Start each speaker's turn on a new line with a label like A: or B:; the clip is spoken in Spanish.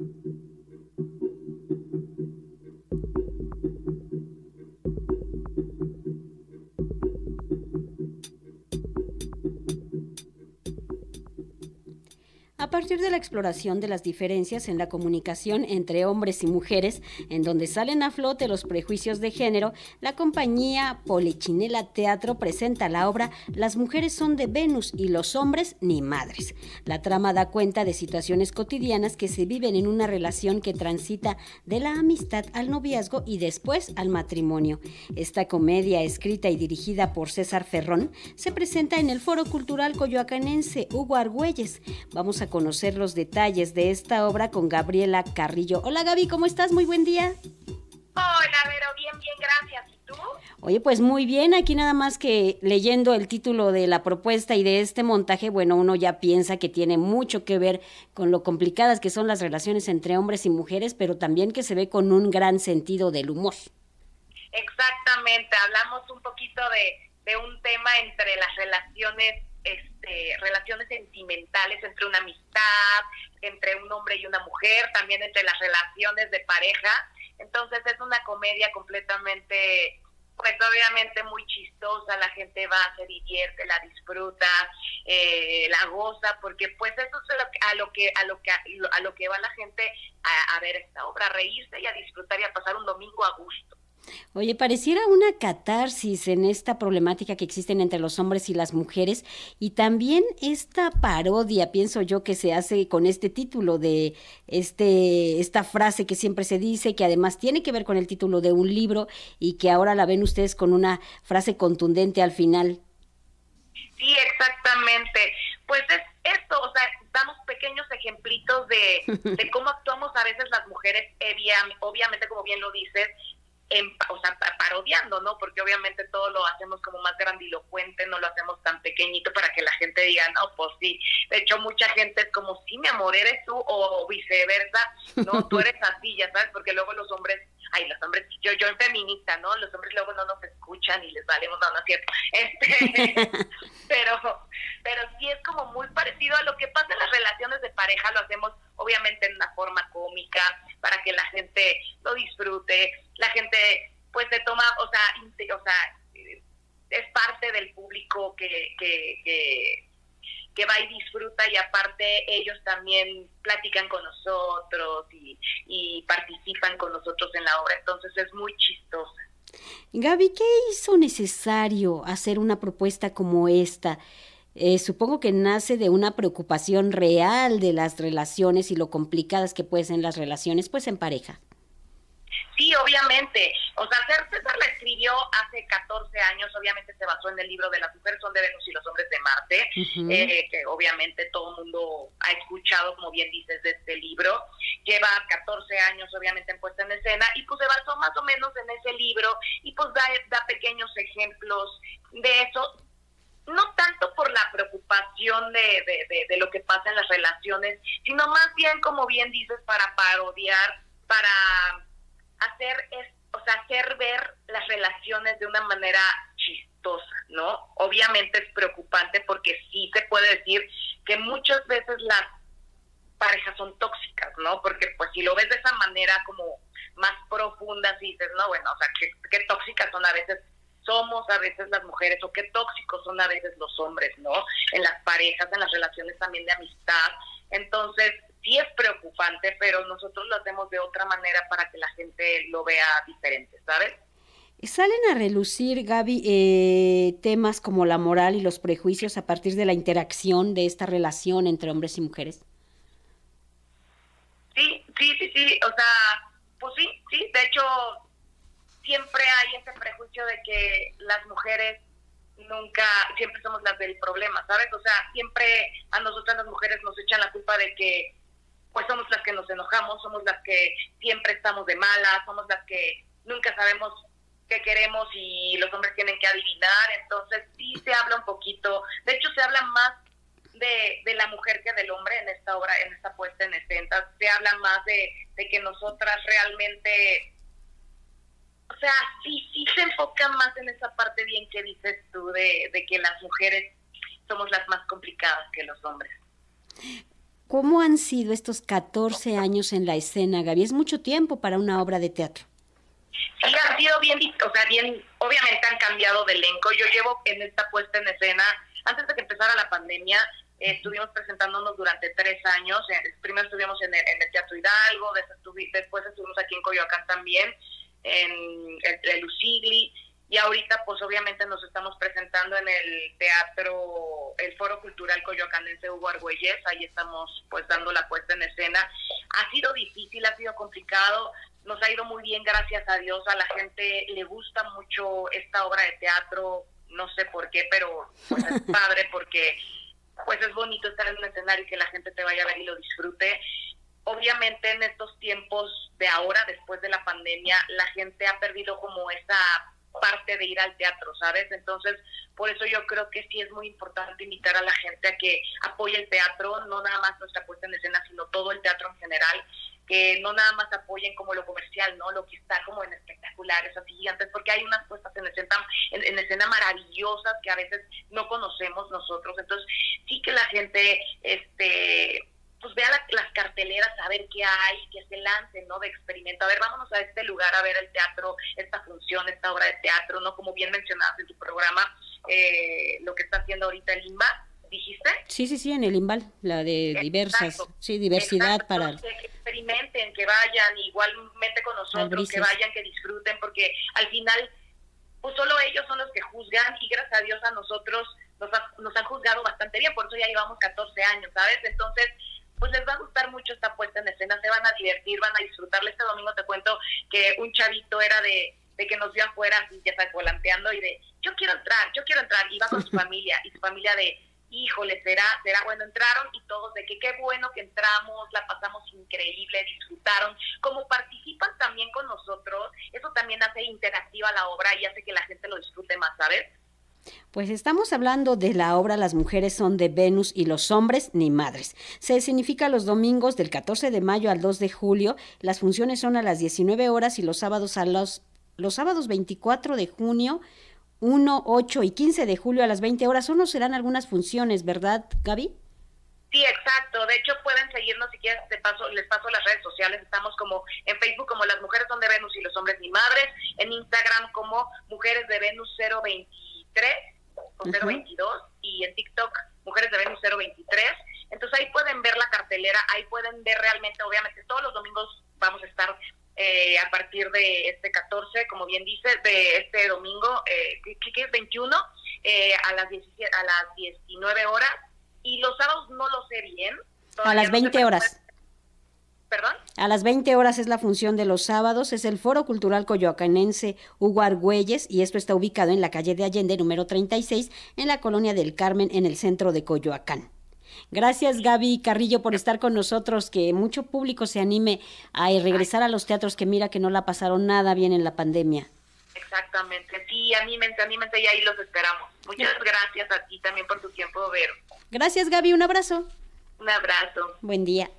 A: Thank you. De la exploración de las diferencias en la comunicación entre hombres y mujeres, en donde salen a flote los prejuicios de género, la compañía Polichinela Teatro presenta la obra Las mujeres son de Venus y los hombres ni madres. La trama da cuenta de situaciones cotidianas que se viven en una relación que transita de la amistad al noviazgo y después al matrimonio. Esta comedia, escrita y dirigida por César Ferrón, se presenta en el Foro Cultural Coyoacanense Hugo Argüelles. Vamos a conocer los detalles de esta obra con Gabriela Carrillo. Hola Gaby, ¿cómo estás? Muy buen día.
B: Hola, Vero, bien, bien, gracias. ¿Y tú?
A: Oye, pues muy bien, aquí nada más que leyendo el título de la propuesta y de este montaje, bueno, uno ya piensa que tiene mucho que ver con lo complicadas que son las relaciones entre hombres y mujeres, pero también que se ve con un gran sentido del humor.
B: Exactamente, hablamos un poquito de, de un tema entre las relaciones este, relaciones sentimentales entre una amistad, entre un hombre y una mujer, también entre las relaciones de pareja. Entonces es una comedia completamente, pues obviamente muy chistosa, la gente va, se divierte, la disfruta, eh, la goza, porque pues eso es a lo que a lo que a lo que va la gente a, a ver esta obra, a reírse y a disfrutar y a pasar un domingo a gusto.
A: Oye, pareciera una catarsis en esta problemática que existen entre los hombres y las mujeres y también esta parodia, pienso yo, que se hace con este título de este esta frase que siempre se dice, que además tiene que ver con el título de un libro y que ahora la ven ustedes con una frase contundente al final.
B: Sí, exactamente. Pues es esto, o sea, damos pequeños ejemplitos de, de cómo actuamos a veces las mujeres, obviamente, como bien lo dices, en, o sea, parodiando, ¿no? Porque obviamente todo lo hacemos como más grandilocuente, no lo hacemos tan pequeñito para que la gente diga, no, pues sí. De hecho, mucha gente es como, sí, mi amor, eres tú, o viceversa, no, tú eres así, ya sabes, porque luego los hombres, ay, los hombres, yo, yo en feminista, ¿no? Los hombres luego no nos escuchan y les valemos, no, no es cierto. Este, pero, pero sí es como muy parecido a lo que pasa en las relaciones de pareja, lo hacemos obviamente en una forma cómica, para que la gente lo disfrute, la gente pues se toma, o sea, o sea es parte del público que, que, que, que, va y disfruta y aparte ellos también platican con nosotros y, y participan con nosotros en la obra, entonces es muy chistosa.
A: Gaby, ¿qué hizo necesario hacer una propuesta como esta? Eh, supongo que nace de una preocupación real de las relaciones y lo complicadas que pueden ser las relaciones, pues en pareja.
B: Sí, obviamente. O sea, César la escribió hace 14 años, obviamente se basó en el libro de las mujeres son de Venus y los hombres de Marte, eh, que obviamente todo el mundo ha escuchado, como bien dices, de este libro. Lleva 14 años, obviamente, en puesta en escena, y pues se basó más o menos en ese libro, y pues da, da pequeños ejemplos de eso no tanto por la preocupación de, de, de, lo que pasa en las relaciones, sino más bien, como bien dices, para parodiar, para hacer, es, o sea, hacer ver las relaciones de una manera chistosa, ¿no? Obviamente es preocupante porque sí se puede decir que muchas veces las parejas son tóxicas, ¿no? Porque pues si lo ves de esa manera como más profunda, y dices, no, bueno, o sea, qué, qué tóxicas son a veces somos a veces las mujeres o qué tóxicos son a veces los hombres, ¿no? En las parejas, en las relaciones también de amistad. Entonces, sí es preocupante, pero nosotros lo hacemos de otra manera para que la gente lo vea diferente, ¿sabes?
A: ¿Salen a relucir, Gaby, eh, temas como la moral y los prejuicios a partir de la interacción de esta relación entre hombres y mujeres?
B: Sí, sí, sí, sí, o sea, pues sí, sí, de hecho, siempre hay ese prejuicio de que las mujeres nunca, siempre somos las del problema, ¿sabes? O sea, siempre a nosotras las mujeres nos echan la culpa de que pues somos las que nos enojamos, somos las que siempre estamos de malas, somos las que nunca sabemos qué queremos y los hombres tienen que adivinar, entonces sí se habla un poquito, de hecho se habla más de, de la mujer que del hombre en esta obra, en esta puesta en escena, se habla más de, de que nosotras realmente o sea, sí, sí se enfoca más en esa parte bien que dices tú de, de que las mujeres somos las más complicadas que los hombres.
A: ¿Cómo han sido estos 14 años en la escena, Gaby? Es mucho tiempo para una obra de teatro.
B: Sí, han sido bien, o sea, bien, obviamente han cambiado de elenco. Yo llevo en esta puesta en escena, antes de que empezara la pandemia, eh, estuvimos presentándonos durante tres años. Eh, primero estuvimos en el, Teatro Hidalgo, después estuvimos aquí en Coyoacán también, en el Lucigli, y ahorita pues obviamente nos estamos presentando en el teatro, el Foro Cultural Coyoacanense Hugo Argüelles, ahí estamos pues dando la puesta en escena. Ha sido difícil, ha sido complicado, nos ha ido muy bien, gracias a Dios, a la gente le gusta mucho esta obra de teatro, no sé por qué, pero pues es padre porque pues es bonito estar en un escenario y que la gente te vaya a ver y lo disfrute. Obviamente en estos tiempos de ahora, después de la pandemia, la gente ha perdido como esa parte de ir al teatro, ¿sabes? Entonces, por eso yo creo que sí es muy importante invitar a la gente a que apoye el teatro, no nada más nuestra puesta en escena, sino todo el teatro en general, que no nada más apoyen como lo comercial, ¿no? Lo que está como en espectaculares, así gigantes, porque hay unas puestas en escena, en, escena maravillosas que a veces no conocemos nosotros. Entonces, sí que la gente, este pues vea las carteleras, a ver qué hay, que se lancen, ¿no? De experimento. A ver, vámonos a este lugar a ver el teatro, esta función, esta obra de teatro, ¿no? Como bien mencionaste en tu programa, eh, lo que está haciendo ahorita el IMBA, ¿dijiste?
A: Sí, sí, sí, en el IMBAL, la de diversas, sí, diversidad para...
B: Que experimenten, que vayan igualmente con nosotros, que vayan, que disfruten, porque al final, pues solo ellos son los que juzgan y gracias a Dios a nosotros nos, nos han juzgado bastante bien, por eso ya llevamos 14 años, ¿sabes? Entonces, pues les va a gustar mucho esta puesta en escena, se van a divertir, van a disfrutarle. Este domingo te cuento que un chavito era de, que nos vio afuera, así ya está volanteando y de, yo quiero entrar, yo quiero entrar. Y va con su familia y su familia de, híjole, será, será bueno, entraron y todos de que qué bueno que entramos, la pasamos increíble, disfrutaron. Como participan también con nosotros, eso también hace interactiva la obra y hace que la gente lo disfrute más, ¿sabes?
A: Pues estamos hablando de la obra Las mujeres son de Venus y los hombres ni madres. Se significa los domingos del 14 de mayo al 2 de julio. Las funciones son a las 19 horas y los sábados a los los sábados 24 de junio, 1, 8 y 15 de julio a las 20 horas. ¿O serán algunas funciones, verdad, Gaby?
B: Sí, exacto. De hecho, pueden seguirnos si quieren, paso, les paso las redes sociales. Estamos como en Facebook como Las Mujeres son de Venus y los Hombres ni Madres. En Instagram como Mujeres de Venus 020 con 022 y en TikTok Mujeres de Venus 023. Entonces ahí pueden ver la cartelera, ahí pueden ver realmente, obviamente todos los domingos vamos a estar eh, a partir de este 14, como bien dice, de este domingo, eh, que, es 21, eh, a, las 17, a las 19 horas. Y los sábados no lo sé bien.
A: A las 20 horas.
B: ¿Perdón?
A: A las 20 horas es la función de los sábados, es el Foro Cultural Coyoacanense Hugo Argüelles y esto está ubicado en la calle de Allende número 36 en la colonia del Carmen en el centro de Coyoacán. Gracias Gaby Carrillo por estar con nosotros, que mucho público se anime a regresar a los teatros que mira que no la pasaron nada bien en la pandemia.
B: Exactamente, sí, anímense, anímense y ahí los esperamos. Muchas gracias a ti también por tu tiempo, Vero.
A: Gracias Gaby, un abrazo.
B: Un abrazo.
A: Buen día.